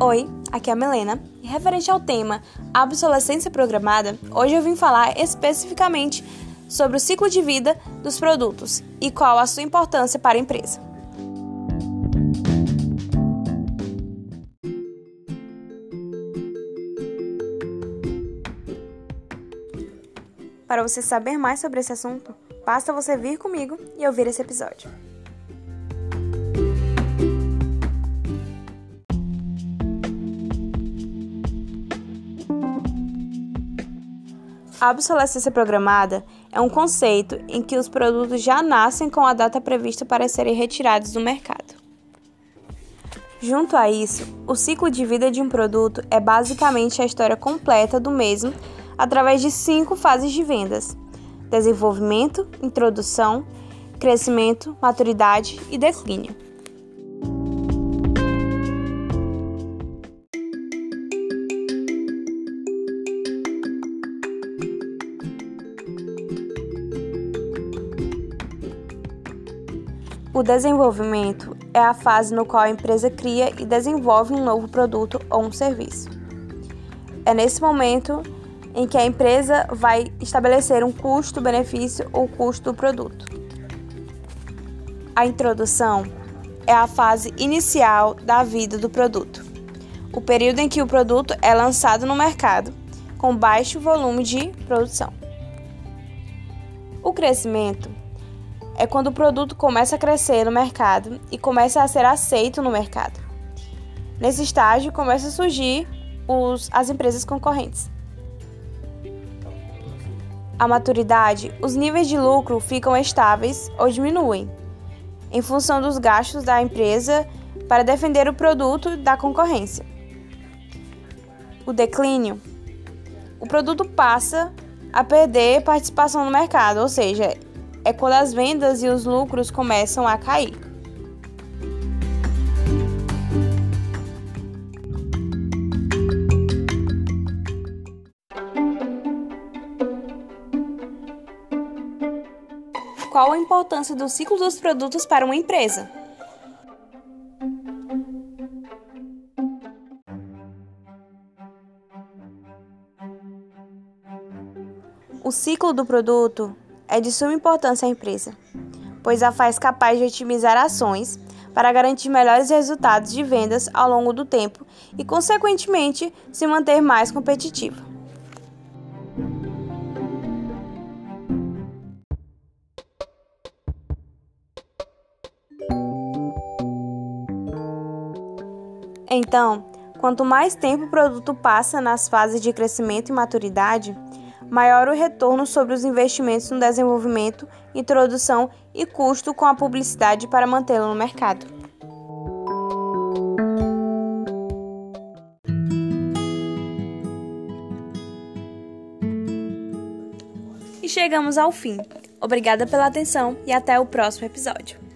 Oi, aqui é a Melena e referente ao tema obsolescência programada, hoje eu vim falar especificamente sobre o ciclo de vida dos produtos e qual a sua importância para a empresa. Para você saber mais sobre esse assunto, basta você vir comigo e ouvir esse episódio. A obsolescência programada é um conceito em que os produtos já nascem com a data prevista para serem retirados do mercado. Junto a isso, o ciclo de vida de um produto é basicamente a história completa do mesmo através de cinco fases de vendas: desenvolvimento, introdução, crescimento, maturidade e declínio. O desenvolvimento é a fase no qual a empresa cria e desenvolve um novo produto ou um serviço. É nesse momento em que a empresa vai estabelecer um custo-benefício ou custo do produto. A introdução é a fase inicial da vida do produto, o período em que o produto é lançado no mercado, com baixo volume de produção. O crescimento é quando o produto começa a crescer no mercado e começa a ser aceito no mercado. Nesse estágio, começam a surgir os, as empresas concorrentes. A maturidade, os níveis de lucro ficam estáveis ou diminuem, em função dos gastos da empresa para defender o produto da concorrência. O declínio, o produto passa a perder participação no mercado, ou seja, é quando as vendas e os lucros começam a cair. Qual a importância do ciclo dos produtos para uma empresa? O ciclo do produto é de suma importância à empresa, pois a faz capaz de otimizar ações para garantir melhores resultados de vendas ao longo do tempo e, consequentemente, se manter mais competitiva. Então, quanto mais tempo o produto passa nas fases de crescimento e maturidade, maior o retorno sobre os investimentos no desenvolvimento, introdução e custo com a publicidade para mantê-lo no mercado. E chegamos ao fim. Obrigada pela atenção e até o próximo episódio.